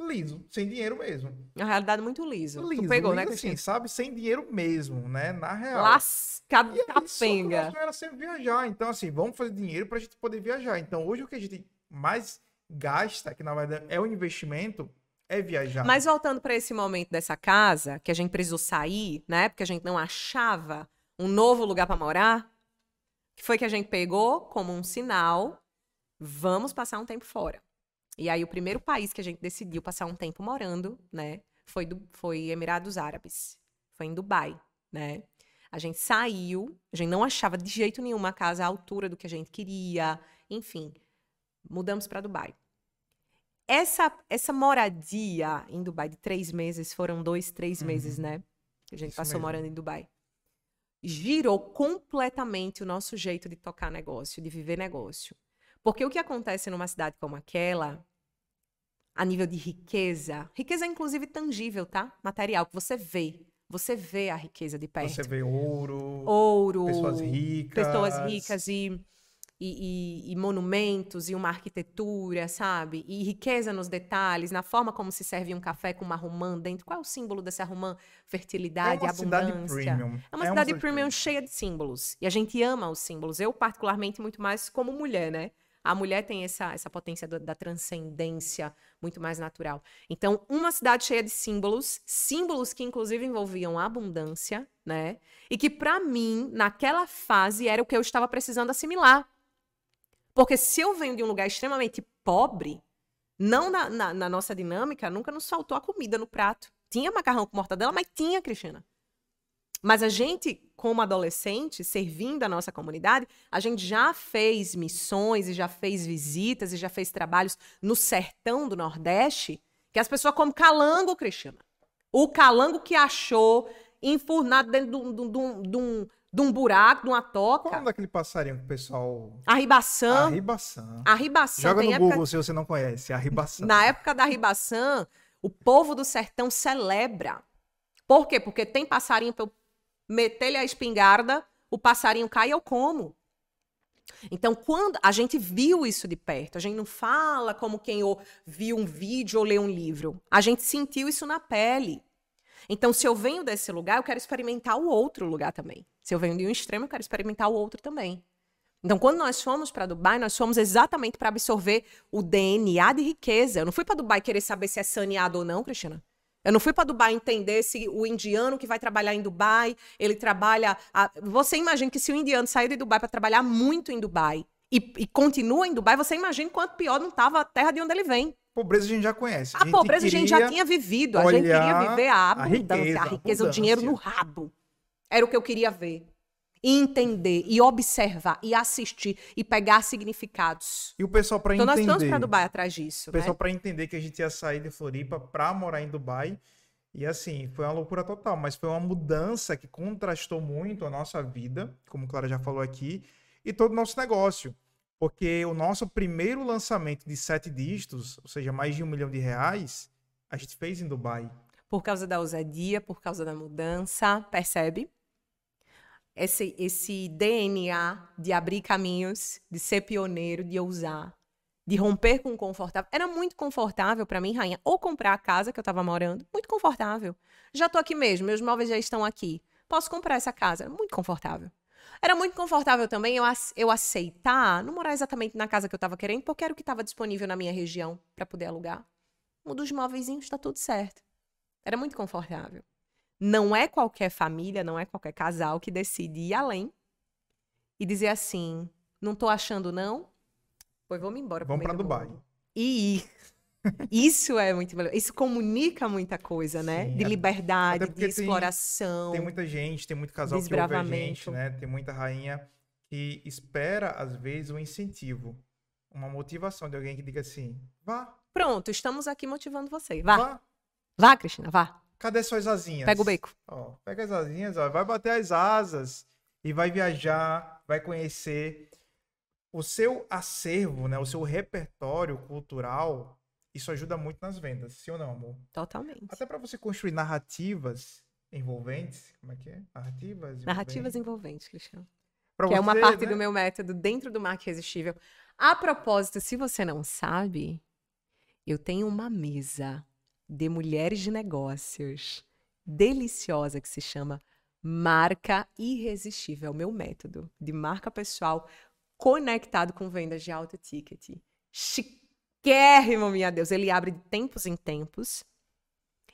Speaker 1: liso, sem dinheiro mesmo.
Speaker 2: uma realidade muito liso.
Speaker 1: Liso,
Speaker 2: tu pegou, né,
Speaker 1: liso
Speaker 2: Cristina?
Speaker 1: assim, sabe? Sem dinheiro mesmo, né? Na real.
Speaker 2: Lascado
Speaker 1: o
Speaker 2: capenga.
Speaker 1: nosso era sempre viajar. Então, assim, vamos fazer dinheiro pra gente poder viajar. Então, hoje o que a gente mais gasta, que na verdade é o investimento, é viajar.
Speaker 2: Mas voltando para esse momento dessa casa, que a gente precisou sair, né? Porque a gente não achava um novo lugar para morar, que foi que a gente pegou como um sinal, vamos passar um tempo fora. E aí o primeiro país que a gente decidiu passar um tempo morando, né, foi do foi Emirados Árabes. Foi em Dubai, né? A gente saiu, a gente não achava de jeito nenhum uma casa à altura do que a gente queria, enfim, mudamos para Dubai. Essa, essa moradia em Dubai de três meses, foram dois, três
Speaker 1: Uhum.
Speaker 2: meses, né? Que a gente
Speaker 1: Isso
Speaker 2: passou
Speaker 1: mesmo.
Speaker 2: morando em Dubai. Girou completamente o nosso jeito de tocar negócio, de viver negócio. Porque o que acontece numa cidade como aquela, a nível de riqueza, riqueza inclusive tangível, tá? Material, que você vê. Você vê a riqueza de perto.
Speaker 1: Você vê ouro,
Speaker 2: Ouro,
Speaker 1: pessoas ricas.
Speaker 2: pessoas ricas e, e, e- e monumentos e uma arquitetura, sabe? E riqueza nos detalhes, na forma como se serve um café com uma romã dentro. Qual é o símbolo dessa romã? Fertilidade,
Speaker 1: é uma cidade
Speaker 2: abundância.
Speaker 1: premium.
Speaker 2: É uma cidade premium cheia de símbolos. E a gente ama os símbolos. Eu, particularmente, muito mais como mulher, né? A mulher tem essa, essa potência da transcendência muito mais natural. Então, uma cidade cheia de símbolos, símbolos que inclusive envolviam abundância, né? E que para mim, naquela fase, era o que eu estava precisando assimilar. Porque se eu venho de um lugar extremamente pobre, não na, na- na nossa dinâmica, nunca nos faltou a comida no prato. Tinha macarrão com mortadela, mas tinha, Cristina. Mas a gente, como adolescente, servindo a nossa comunidade, a gente já fez missões e já fez visitas e já fez trabalhos no sertão do Nordeste, que as pessoas comem calango, Cristina. O calango que achou enfurnado dentro de um, de um- buraco, de uma
Speaker 1: Qual é
Speaker 2: toca.
Speaker 1: daquele passarinho que o pessoal.
Speaker 2: A ribação.
Speaker 1: Arribaçã.
Speaker 2: A ribação
Speaker 1: Joga
Speaker 2: tem
Speaker 1: no
Speaker 2: época
Speaker 1: Google se você não conhece. Arribação.
Speaker 2: Na época da ribação, o povo do sertão celebra. Por quê? Porque tem passarinho meter-lhe a espingarda, o passarinho cai eu como. Então, quando a gente viu isso de perto, a gente não fala como quem ou viu um vídeo ou lê um livro. A gente sentiu isso na pele. Então, se eu venho desse lugar, eu quero experimentar o outro lugar também. Se eu venho de um extremo, eu quero experimentar o outro também. Então, quando nós fomos para Dubai, nós fomos exatamente para absorver o DNA de riqueza. Eu não fui para Dubai querer saber se é saneado ou não, Cristina. Eu não fui para Dubai entender se o indiano que vai trabalhar em Dubai, ele trabalha. A... Você imagina que se o indiano sair de Dubai para trabalhar muito em Dubai e, e, continua em Dubai, você imagina quanto pior não estava a terra de onde ele vem.
Speaker 1: Pobreza a gente já conhece.
Speaker 2: A, a pobreza a gente já tinha vivido. A gente queria viver a abundância, a riqueza, a riqueza o dinheiro no rabo. Era o que eu queria ver e entender e observar e assistir e pegar significados.
Speaker 1: E o pessoal para entender. Então
Speaker 2: nós fomos para Dubai atrás disso.
Speaker 1: O pessoal né? para entender que a gente ia sair de Floripa para morar em Dubai. E assim, foi uma loucura total, mas foi uma mudança que contrastou muito a nossa vida, como a Clara já falou aqui, e todo o nosso negócio. Porque o nosso primeiro lançamento de sete dígitos, ou seja, mais de um milhão de reais, a gente fez em Dubai.
Speaker 2: Por causa da ousadia, por causa da mudança, percebe? Esse, esse DNA de abrir caminhos, de ser pioneiro, de ousar, de romper com o confortável. Era muito confortável para mim, rainha, ou comprar a casa que eu estava morando, muito confortável. Já estou aqui mesmo, meus móveis já estão aqui. Posso comprar essa casa, muito confortável. Era muito confortável também eu, eu aceitar, não morar exatamente na casa que eu estava querendo, porque era o que estava disponível na minha região para poder alugar. Muda os móveis, está tudo certo. Era muito confortável. Não é qualquer família, não é qualquer casal que decide ir além e dizer assim: não tô achando, não? Pois vamos embora.
Speaker 1: Vamos para Dubai.
Speaker 2: E ir. Isso é muito melhor. Isso comunica muita coisa, né? Sim, de liberdade, de tem, exploração.
Speaker 1: Tem muita gente, tem muito casal que ouve a gente, né? Tem muita rainha que espera, às vezes, um incentivo. Uma motivação de alguém que diga assim: vá.
Speaker 2: Pronto, estamos aqui motivando você. Vá. Vá, vá Cristina, vá.
Speaker 1: Cadê suas asinhas?
Speaker 2: Pega o beco.
Speaker 1: Ó, pega as asinhas, ó, vai bater as asas e vai viajar, vai conhecer o seu acervo, né, o seu repertório cultural. Isso ajuda muito nas vendas, sim ou não, amor?
Speaker 2: Totalmente.
Speaker 1: Até para você construir narrativas envolventes, como é que é?
Speaker 2: Narrativas envolventes. Narrativas envolventes, Cristiano. Pra que você, é uma parte né? do meu método dentro do marketing irresistível. A propósito, se você não sabe, eu tenho uma mesa de mulheres de negócios deliciosa que se chama Marca Irresistível. É meu método de marca pessoal conectado com vendas de alto ticket. Chiquérrimo, minha Deus. Ele abre de tempos em tempos.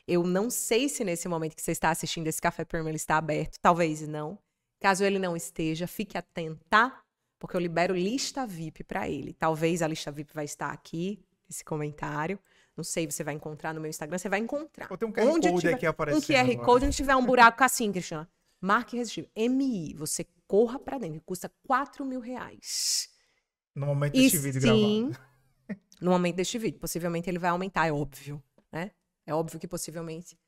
Speaker 2: Eu não sei se nesse momento que você está assistindo esse Café Premium ele está aberto. Talvez não. Caso ele não esteja, fique atenta, porque eu libero lista VIP para ele. Talvez a lista VIP vai estar aqui, esse comentário. Não sei, você vai encontrar no meu Instagram, você vai encontrar.
Speaker 1: Ou tem um QR onde Code tiver, aqui aparecendo.
Speaker 2: Um QR agora. Code onde tiver um buraco assim, Cristiano. Marque resistível. MI, você corra para dentro. Custa 4 mil reais.
Speaker 1: No momento deste vídeo sim, gravado.
Speaker 2: No momento deste vídeo. Possivelmente ele vai aumentar, é óbvio. Né? É óbvio que possivelmente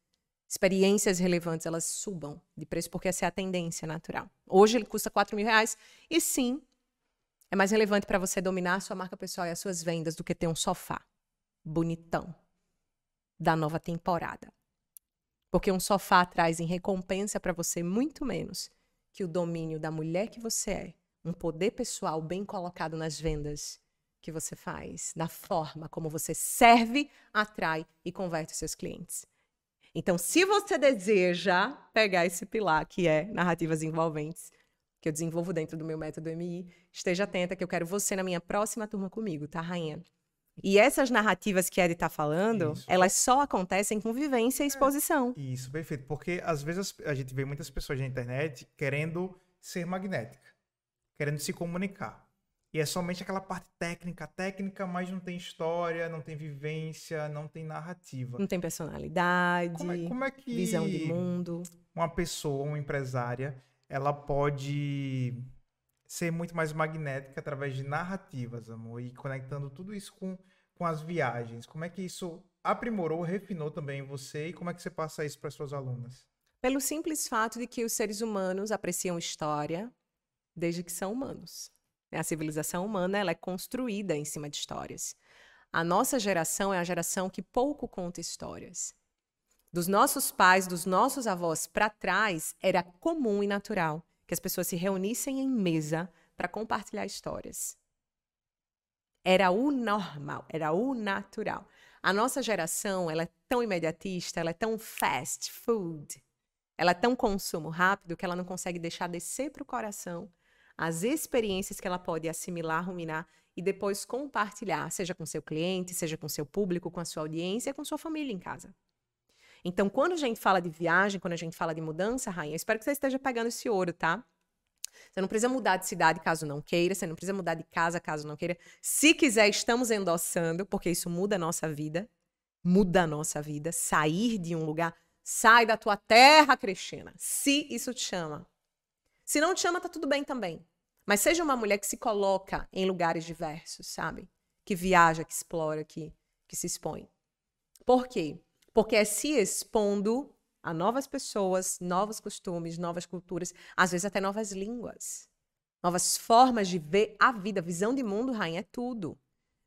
Speaker 2: experiências relevantes elas subam de preço, porque essa é a tendência natural. Hoje ele custa 4 mil reais. E sim, é mais relevante para você dominar a sua marca pessoal e as suas vendas do que ter um sofá bonitão da nova temporada. Porque um sofá traz em recompensa para você muito menos que o domínio da mulher que você é, um poder pessoal bem colocado nas vendas que você faz, na forma como você serve, atrai e converte seus clientes. Então, se você deseja pegar esse pilar que é narrativas envolventes, que eu desenvolvo dentro do meu método MI, esteja atenta que eu quero você na minha próxima turma comigo, tá, rainha? E essas narrativas que a Ed está falando, isso. elas só acontecem com vivência e é. exposição.
Speaker 1: É, isso, perfeito. Porque às vezes a gente vê muitas pessoas na internet querendo ser magnética, querendo se comunicar. E é somente aquela parte técnica, técnica, mas não tem história, não tem vivência, não tem narrativa.
Speaker 2: Não tem personalidade,
Speaker 1: como é, como é que
Speaker 2: visão de mundo.
Speaker 1: Uma pessoa, uma empresária, ela pode ser muito mais magnética através de narrativas, amor, e conectando tudo isso com, com as viagens. Como é que isso aprimorou, refinou também você e como é que você passa isso para as suas alunas?
Speaker 2: Pelo simples fato de que os seres humanos apreciam história desde que são humanos. A civilização humana ela é construída em cima de histórias. A nossa geração é a geração que pouco conta histórias. Dos nossos pais, dos nossos avós para trás, era comum e natural que as pessoas se reunissem em mesa para compartilhar histórias. Era o normal, era o natural. A nossa geração, ela é tão imediatista, ela é tão fast food, ela é tão consumo rápido que ela não consegue deixar descer para o coração as experiências que ela pode assimilar, ruminar e depois compartilhar, seja com seu cliente, seja com seu público, com a sua audiência, com sua família em casa. Então, quando a gente fala de viagem, quando a gente fala de mudança, rainha, espero que você esteja pegando esse ouro, tá? Você não precisa mudar de cidade caso não queira, você não precisa mudar de casa caso não queira. Se quiser, estamos endossando, porque isso muda a nossa vida. Muda a nossa vida. Sair de um lugar. Sai da tua terra, Cristina. Se isso te chama. Se não te chama, tá tudo bem também. Mas seja uma mulher que se coloca em lugares diversos, sabe? Que viaja, que explora, que, que se expõe. Por quê? Porque é se expondo a novas pessoas, novos costumes, novas culturas, às vezes até novas línguas, novas formas de ver a vida. Visão de mundo, rainha, é tudo.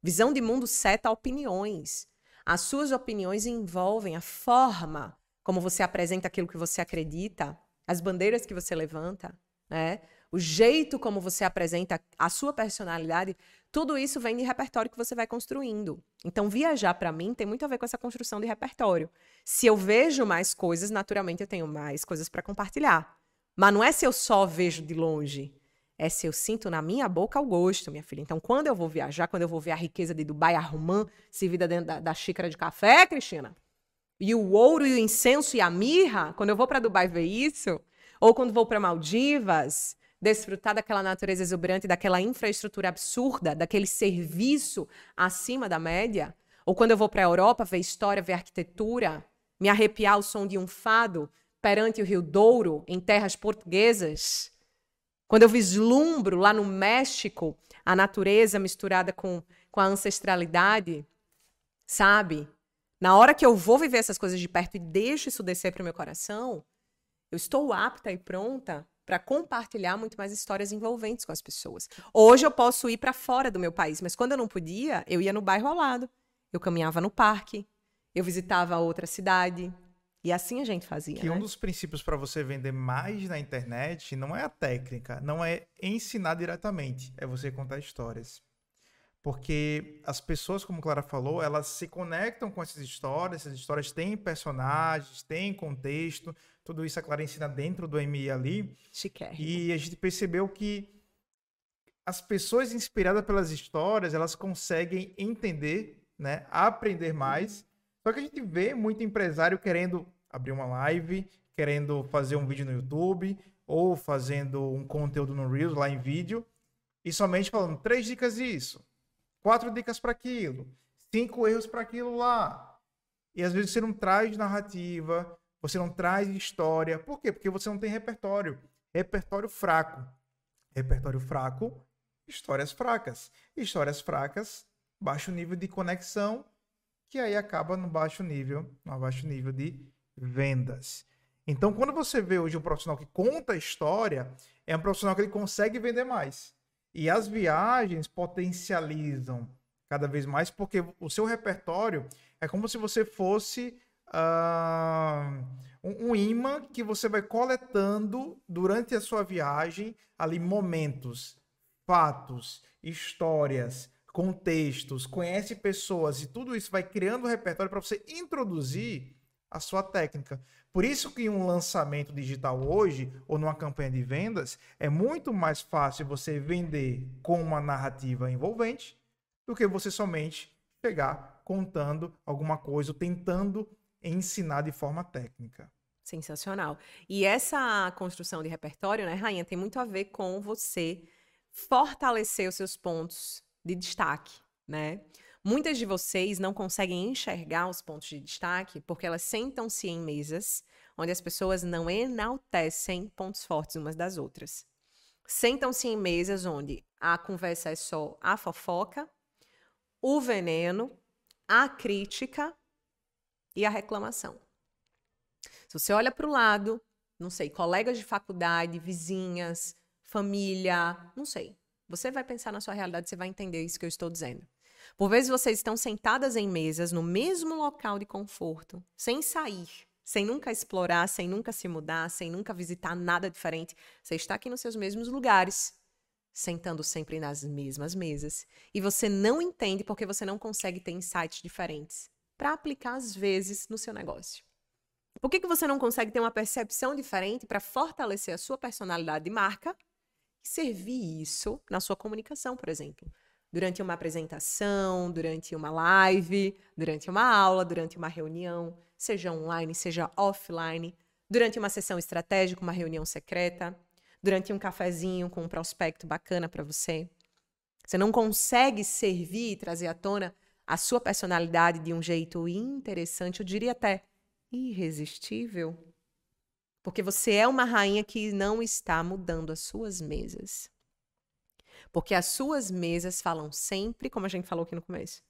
Speaker 2: Visão de mundo seta opiniões. As suas opiniões envolvem a forma como você apresenta aquilo que você acredita, as bandeiras que você levanta, né? o jeito como você apresenta a sua personalidade, tudo isso vem de repertório que você vai construindo. Então, viajar para mim tem muito a ver com essa construção de repertório. Se eu vejo mais coisas, naturalmente eu tenho mais coisas para compartilhar. Mas não é se eu só vejo de longe, é se eu sinto na minha boca o gosto, minha filha. Então, quando eu vou viajar, quando eu vou ver a riqueza de Dubai, a romã servida dentro da, da xícara de café, Cristina, e o ouro e o incenso e a mirra, quando eu vou para Dubai ver isso, ou quando vou para Maldivas, desfrutar daquela natureza exuberante, daquela infraestrutura absurda, daquele serviço acima da média, ou quando eu vou para a Europa ver história, ver arquitetura, me arrepiar ao som de um fado perante o Rio Douro, em terras portuguesas, quando eu vislumbro lá no México a natureza misturada com, com a ancestralidade, sabe? Na hora que eu vou viver essas coisas de perto e deixo isso descer para o meu coração, eu estou apta e pronta para compartilhar muito mais histórias envolventes com as pessoas. Hoje eu posso ir para fora do meu país, mas quando eu não podia, eu ia no bairro ao lado. Eu caminhava no parque, eu visitava outra cidade. E assim a gente fazia.
Speaker 1: Que
Speaker 2: né?
Speaker 1: um dos princípios para você vender mais na internet não é a técnica, não é ensinar diretamente, é você contar histórias. Porque as pessoas, como Clara falou, elas se conectam com essas histórias, essas histórias têm personagens, têm contexto, tudo isso a Clara ensina dentro do MI ali.
Speaker 2: Chiquérrimo.
Speaker 1: E a gente percebeu que as pessoas inspiradas pelas histórias, elas conseguem entender, né, aprender mais. Só que a gente vê muito empresário querendo abrir uma live, querendo fazer um vídeo no YouTube ou fazendo um conteúdo no Reels lá em vídeo e somente falando três dicas disso, quatro dicas para aquilo, cinco erros para aquilo lá. E às vezes você não traz narrativa, você não traz história. Por quê? Porque você não tem repertório. Repertório fraco. Repertório fraco, histórias fracas. Histórias fracas, baixo nível de conexão, que aí acaba no baixo nível, no baixo nível de vendas. Então, quando você vê hoje um profissional que conta história, é um profissional que ele consegue vender mais. E as viagens potencializam cada vez mais, porque o seu repertório é como se você fosse uh, um, um imã que você vai coletando durante a sua viagem ali momentos, fatos, histórias, contextos, conhece pessoas e tudo isso vai criando um repertório para você introduzir a sua técnica. Por isso que um lançamento digital hoje ou numa campanha de vendas é muito mais fácil você vender com uma narrativa envolvente do que você somente chegar contando alguma coisa, tentando ensinar de forma técnica.
Speaker 2: Sensacional. E essa construção de repertório, né, Rainha, tem muito a ver com você fortalecer os seus pontos de destaque, né? Muitas de vocês não conseguem enxergar os pontos de destaque porque elas sentam-se em mesas onde as pessoas não enaltecem pontos fortes umas das outras. Sentam-se em mesas onde a conversa é só a fofoca, o veneno, a crítica e a reclamação. Se você olha para o lado, não sei, colegas de faculdade, vizinhas, família, não sei. Você vai pensar na sua realidade, você vai entender isso que eu estou dizendo. Por vezes vocês estão sentadas em mesas no mesmo local de conforto, sem sair, sem nunca explorar, sem nunca se mudar, sem nunca visitar nada diferente. Você está aqui nos seus mesmos lugares, sentando sempre nas mesmas mesas. E você não entende porque você não consegue ter insights diferentes para aplicar, às vezes, no seu negócio. Por que, que você não consegue ter uma percepção diferente para fortalecer a sua personalidade de marca e servir isso na sua comunicação, por exemplo? Durante uma apresentação, durante uma live, durante uma aula, durante uma reunião, seja online, seja offline, durante uma sessão estratégica, uma reunião secreta, durante um cafezinho com um prospecto bacana para você. Você não consegue servir e trazer à tona a sua personalidade de um jeito interessante, eu diria até irresistível. Porque você é uma rainha que não está mudando as suas mesas. Porque as suas mesas falam sempre, como a gente falou aqui no começo,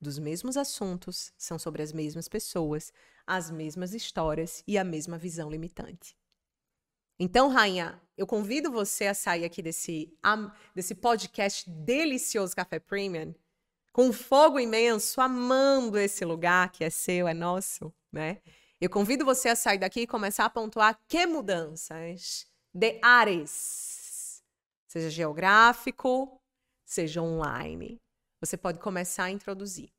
Speaker 2: dos mesmos assuntos, são sobre as mesmas pessoas, as mesmas histórias e a mesma visão limitante. Então, rainha, eu convido você a sair aqui desse, desse podcast delicioso Café Premium, com fogo imenso, amando esse lugar que é seu, é nosso, né? Eu convido você a sair daqui e começar a pontuar que mudanças de áreas, seja geográfico, seja online, você pode começar a introduzir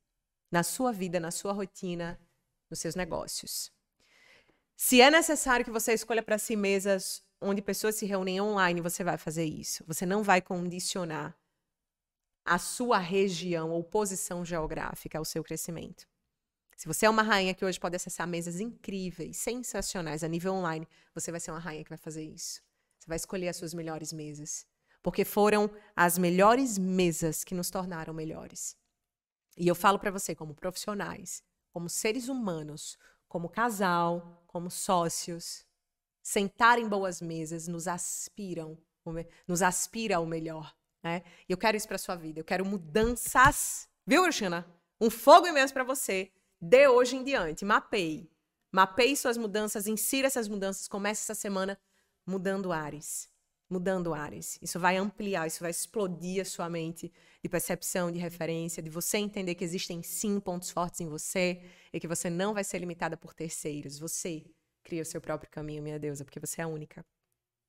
Speaker 2: na sua vida, na sua rotina, nos seus negócios. Se é necessário que você escolha para si mesas onde pessoas se reúnem online, você vai fazer isso. Você não vai condicionar a sua região ou posição geográfica ao seu crescimento. Se você é uma rainha que hoje pode acessar mesas incríveis, sensacionais a nível online, você vai ser uma rainha que vai fazer isso. Você vai escolher as suas melhores mesas. Porque foram as melhores mesas que nos tornaram melhores. E eu falo para você, como profissionais, como seres humanos, como casal, como sócios, sentar em boas mesas nos aspiram, nos aspira ao melhor, né? E eu quero isso para sua vida. Eu quero mudanças, viu, Cristina? Um fogo imenso para você de hoje em diante. Mapeie. Mapeie suas mudanças, insira essas mudanças, comece essa semana mudando ares. Mudando ares. Isso vai ampliar, isso vai explodir a sua mente de percepção, de referência, de você entender que existem sim pontos fortes em você e que você não vai ser limitada por terceiros. Você cria o seu próprio caminho, minha deusa, porque você é a única.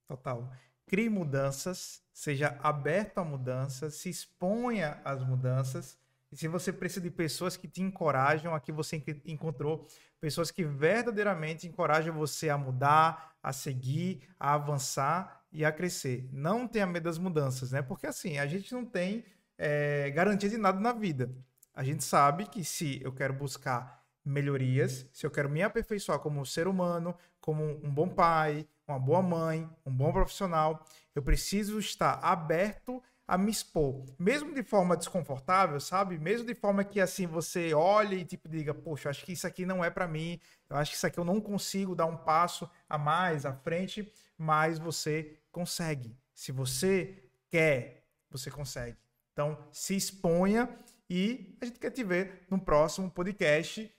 Speaker 1: Total. Crie mudanças, seja aberto a mudanças, se exponha às mudanças. E se você precisa de pessoas que te encorajam, aqui você encontrou pessoas que verdadeiramente encorajam você a mudar, a seguir, a avançar e a crescer. Não tenha medo das mudanças, né? Porque assim, a gente não tem é, garantia de nada na vida. A gente sabe que se eu quero buscar melhorias, se eu quero me aperfeiçoar como ser humano, como um bom pai, uma boa mãe, um bom profissional, eu preciso estar aberto a me expor, mesmo de forma desconfortável, sabe? Mesmo de forma que assim você olhe e tipo diga, poxa, acho que isso aqui não é para mim, eu acho que isso aqui eu não consigo dar um passo a mais à frente, mas você consegue. Se você quer, você consegue. Então, se exponha e a gente quer te ver no próximo podcast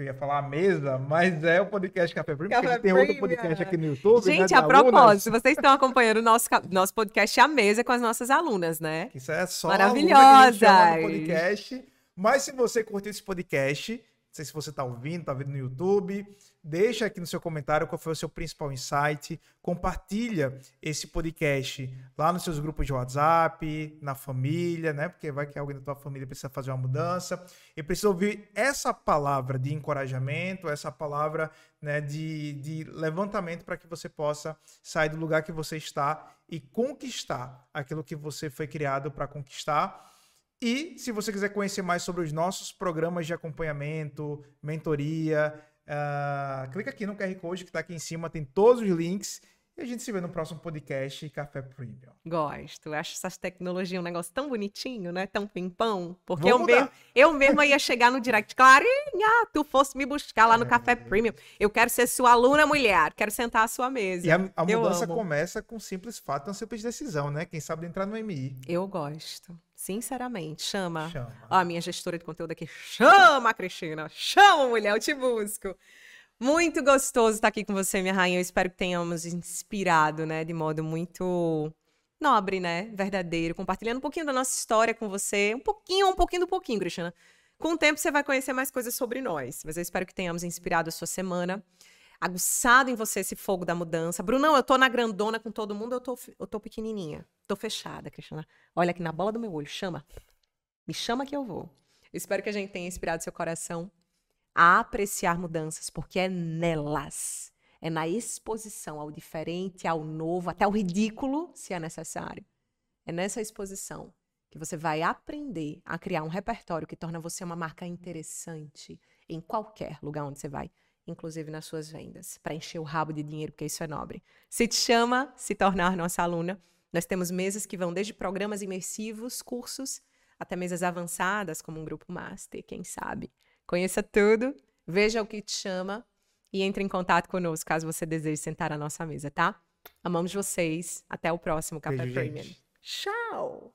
Speaker 1: que eu ia falar a mesa, mas é o podcast Café Premium, porque a gente tem outro podcast aqui no YouTube.
Speaker 2: Né, gente, né, a propósito, vocês estão acompanhando o nosso, nosso podcast A Mesa com as nossas alunas, né?
Speaker 1: Isso é só
Speaker 2: Maravilhosa!
Speaker 1: podcast. Mas se você curtiu esse podcast, não sei se você está ouvindo, está vendo no YouTube, Deixa aqui no seu comentário qual foi o seu principal insight. Compartilha esse podcast lá nos seus grupos de WhatsApp, na família, né? Porque vai que alguém da tua família precisa fazer uma mudança e precisa ouvir essa palavra de encorajamento, essa palavra né, de, de levantamento para que você possa sair do lugar que você está e conquistar aquilo que você foi criado para conquistar. E se você quiser conhecer mais sobre os nossos programas de acompanhamento, mentoria, Uh, clica aqui no QR Code que está aqui em cima, tem todos os links. E a gente se vê no próximo podcast Café Premium.
Speaker 2: Gosto. Acho essas tecnologias um negócio tão bonitinho, né? Tão pimpão. Porque eu mesmo, eu mesma ia chegar no direct. Clarinha, tu fosse me buscar lá no é... Café Premium. Eu quero ser sua aluna mulher. Quero sentar à sua mesa.
Speaker 1: E a, a mudança começa com um simples fato, uma simples decisão, né? Quem sabe entrar no MI.
Speaker 2: Eu gosto. Sinceramente, chama. Chama. Ó, a minha gestora de conteúdo aqui, chama, Cristina. Chama, mulher, eu te busco. Muito gostoso estar aqui com você, minha rainha. Eu espero que tenhamos inspirado, né, de modo muito nobre, né, verdadeiro, compartilhando um pouquinho da nossa história com você, um pouquinho, um pouquinho do pouquinho, Cristina. Com o tempo você vai conhecer mais coisas sobre nós, mas eu espero que tenhamos inspirado a sua semana. aguçado em você esse fogo da mudança. Brunão, eu tô na grandona com todo mundo, eu tô, eu tô pequenininha. Tô fechada, Cristiana. Olha aqui na bola do meu olho, chama. Me chama que eu vou. Eu espero que a gente tenha inspirado seu coração a apreciar mudanças, porque é nelas, é na exposição ao diferente, ao novo, até ao ridículo, se é necessário. É nessa exposição que você vai aprender a criar um repertório que torna você uma marca interessante em qualquer lugar onde você vai inclusive nas suas vendas, para encher o rabo de dinheiro, porque isso é nobre. Se te chama se tornar nossa aluna, nós temos mesas que vão desde programas imersivos, cursos, até mesas avançadas, como um grupo master, quem sabe. Conheça tudo, veja o que te chama e entre em contato conosco caso você deseje sentar à nossa mesa, tá? Amamos vocês. Até o próximo Café
Speaker 1: Beijo,
Speaker 2: Premium.
Speaker 1: gente.
Speaker 2: Tchau!